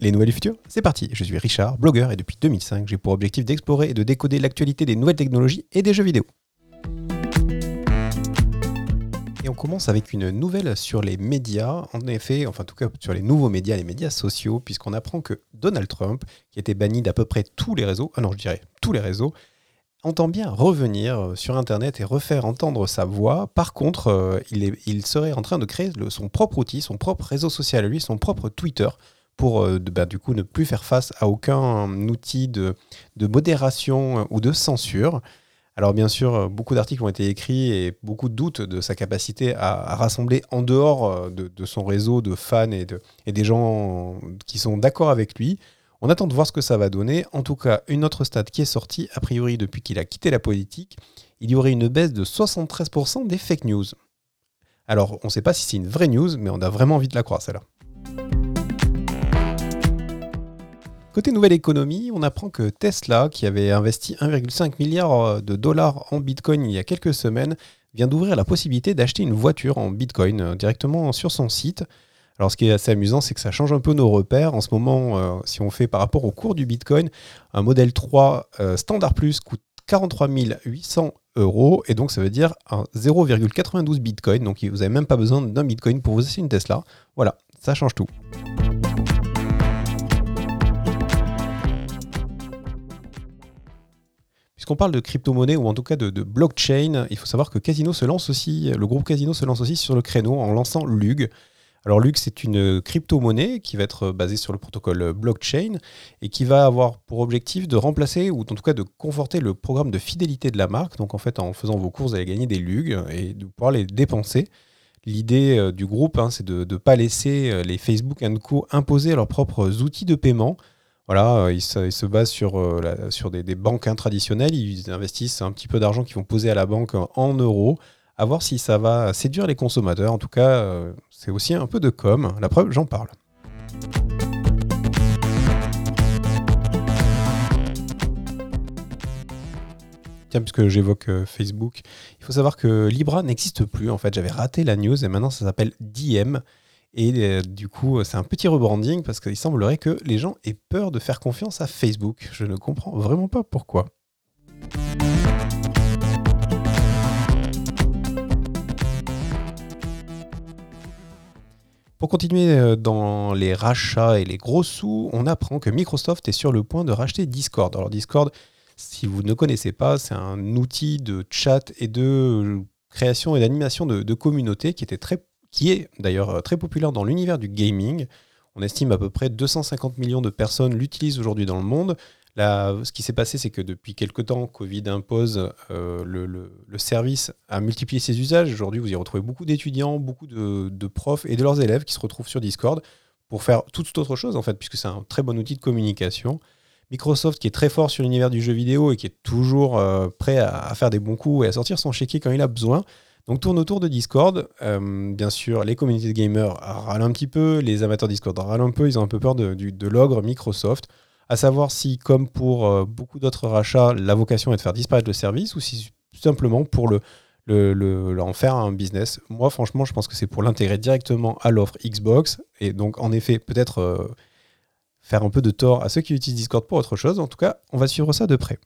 Les nouvelles du futur, c'est parti. Je suis Richard, blogueur, et depuis 2005, j'ai pour objectif d'explorer et de décoder l'actualité des nouvelles technologies et des jeux vidéo. Et on commence avec une nouvelle sur les médias, en effet, enfin en tout cas sur les nouveaux médias, les médias sociaux, puisqu'on apprend que Donald Trump, qui était banni d'à peu près tous les réseaux, ah non je dirais tous les réseaux, entend bien revenir sur Internet et refaire entendre sa voix. Par contre, euh, il, serait en train de créer son propre outil, son propre réseau social à lui, son propre Twitter, pour euh, bah, du coup ne plus faire face à aucun outil de, modération ou de censure. Alors bien sûr, euh, beaucoup d'articles ont été écrits et beaucoup de doutes de sa capacité à, rassembler en dehors de, son réseau de fans et, et des gens qui sont d'accord avec lui. On attend de voir ce que ça va donner. En tout cas, une autre stat qui est sortie, a priori depuis qu'il a quitté la politique, il y aurait une baisse de 73% des fake news. Alors, on ne sait pas si c'est une vraie news, mais on a vraiment envie de la croire, celle-là. Côté nouvelle économie, on apprend que Tesla, qui avait investi 1,5 milliard de dollars en Bitcoin il y a quelques semaines, vient d'ouvrir la possibilité d'acheter une voiture en Bitcoin euh, directement sur son site. Alors ce qui est assez amusant, c'est que ça change un peu nos repères. En ce moment, euh, si on fait par rapport au cours du Bitcoin, un modèle 3 euh, Standard Plus coûte 43 800 euros et donc ça veut dire un 0,92 Bitcoin. Donc vous n'avez même pas besoin d'un Bitcoin pour vous acheter une Tesla. Voilà, ça change tout. Puisqu'on parle de crypto-monnaie ou en tout cas de, blockchain, il faut savoir que Casino se lance aussi, le groupe Casino se lance aussi sur le créneau en lançant Lug. Alors Lux, c'est une crypto-monnaie qui va être basée sur le protocole blockchain et qui va avoir pour objectif de remplacer ou en tout cas de conforter le programme de fidélité de la marque. Donc en fait, en faisant vos courses, vous allez gagner des lugs et de pouvoir les dépenser. L'idée euh, du groupe, hein, c'est de ne pas laisser euh, les Facebook Co imposer leurs propres outils de paiement. Voilà, euh, ils se, basent sur, sur des, des, banques traditionnelles. Ils investissent un petit peu d'argent qu'ils vont poser à la banque en euros à voir si ça va séduire les consommateurs. En tout cas, euh, c'est aussi un peu de com. La preuve, j'en parle. Tiens, puisque j'évoque euh, Facebook, il faut savoir que Libra n'existe plus. En fait, j'avais raté la news et maintenant ça s'appelle DM. Et euh, du coup, c'est un petit rebranding parce qu'il semblerait que les gens aient peur de faire confiance à Facebook. Je ne comprends vraiment pas pourquoi. Pour continuer euh, dans les rachats et les gros sous, on apprend que Microsoft est sur le point de racheter Discord. Alors Discord, si vous ne connaissez pas, c'est un outil de chat et de création et d'animation de, communauté qui, était très, qui est d'ailleurs euh, très populaire dans l'univers du gaming. On estime à peu près 250 millions de personnes l'utilisent aujourd'hui dans le monde ce qui s'est passé, c'est que depuis quelques temps, Covid impose euh, le, service à multiplier ses usages. Aujourd'hui, vous y retrouvez beaucoup d'étudiants, beaucoup de, profs et de leurs élèves qui se retrouvent sur Discord pour faire toute autre chose, en fait, puisque c'est un très bon outil de communication. Microsoft, qui est très fort sur l'univers du jeu vidéo et qui est toujours euh, prêt à, faire des bons coups et à sortir son chéquier quand il a besoin, donc tourne autour de Discord. Euh, bien sûr, les communautés de gamers râlent un petit peu, les amateurs Discord râlent un peu, ils ont un peu peur de, l'ogre Microsoft à savoir si, comme pour euh, beaucoup d'autres rachats, la vocation est de faire disparaître le service ou si simplement pour le, en faire un business. Moi, franchement, je pense que c'est pour l'intégrer directement à l'offre Xbox et donc, en effet, peut-être euh, faire un peu de tort à ceux qui utilisent Discord pour autre chose. En tout cas, on va suivre ça de près.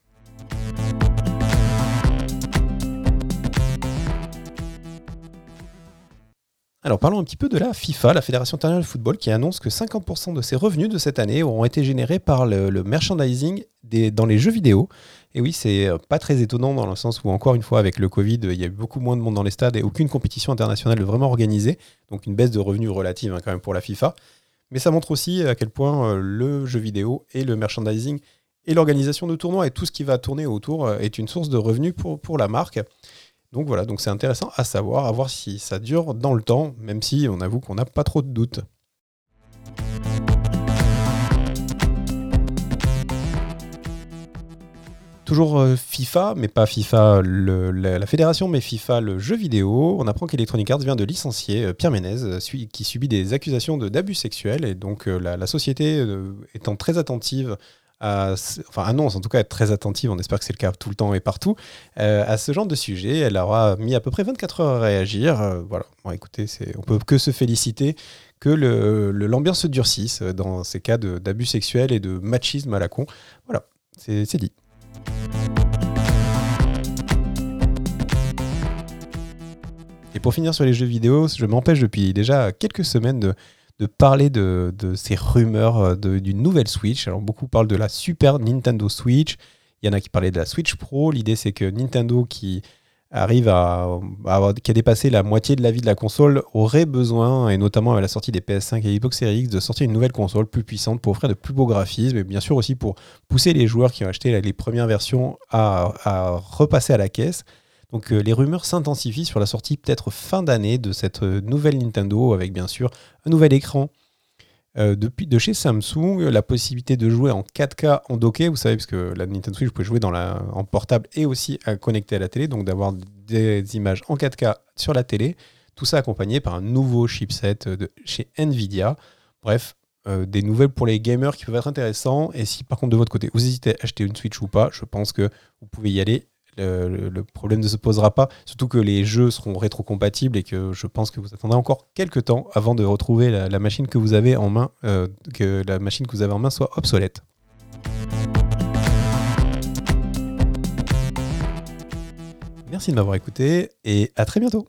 Alors parlons un petit peu de la FIFA, la Fédération internationale de football, qui annonce que 50% de ses revenus de cette année auront été générés par le, merchandising dans les jeux vidéo. Et oui, c'est euh, pas très étonnant dans le sens où, encore une fois, avec le Covid, il y a eu beaucoup moins de monde dans les stades et aucune compétition internationale vraiment organisée. Donc une baisse de revenus relative hein, quand même pour la FIFA. Mais ça montre aussi à quel point euh, le jeu vidéo et le merchandising et l'organisation de tournois et tout ce qui va tourner autour euh, est une source de revenus pour la marque. Donc voilà, donc c'est intéressant à savoir, à voir si ça dure dans le temps, même si on avoue qu'on n'a pas trop de doutes. Toujours euh, FIFA, mais pas FIFA la, fédération, mais FIFA le jeu vidéo. On apprend qu'Electronic Arts vient de licencier euh, Pierre Ménez, euh, qui subit des accusations d'abus sexuels. Et donc la, société étant très attentive enfin annonce en tout cas être très attentive, on espère que c'est le cas tout le temps et partout, euh, à ce genre de sujet. Elle aura mis à peu près 24 heures à réagir. Euh, voilà, bon, écoutez, on peut que se féliciter que l'ambiance se durcisse dans ces cas d'abus sexuels et de machisme à la con. Voilà, c'est dit. Et pour finir sur les jeux vidéo, je m'empêche depuis déjà quelques semaines de, parler de, ces rumeurs euh, d'une nouvelle Switch. Alors beaucoup parlent de la Super Nintendo Switch. Il y en a qui parlaient de la Switch Pro. L'idée c'est que Nintendo qui arrive à, qui a dépassé la moitié de la vie de la console aurait besoin, et notamment avec la sortie des PS5 et Xbox Series X, de sortir une nouvelle console plus puissante pour offrir de plus beaux graphismes et bien sûr aussi pour pousser les joueurs qui ont acheté les premières versions à repasser à la caisse. Donc euh, les rumeurs s'intensifient sur la sortie peut-être fin d'année de cette euh, nouvelle Nintendo avec bien sûr un nouvel écran. Euh, de chez Samsung, la possibilité de jouer en 4K en docké, vous savez, parce que la Nintendo Switch, vous pouvez jouer dans la, en portable et aussi à connecter à la télé, donc d'avoir des images en 4K sur la télé, tout ça accompagné par un nouveau chipset de chez Nvidia. Bref, des nouvelles pour les gamers qui peuvent être intéressants. Et si par contre de votre côté vous hésitez à acheter une Switch ou pas, je pense que vous pouvez y aller le, problème ne se posera pas. Surtout que les jeux seront rétrocompatibles et que je pense que vous attendrez encore quelques temps avant de retrouver la, machine que vous avez en main, euh, que la machine que vous avez en main soit obsolète. Merci de m'avoir écouté et à très bientôt.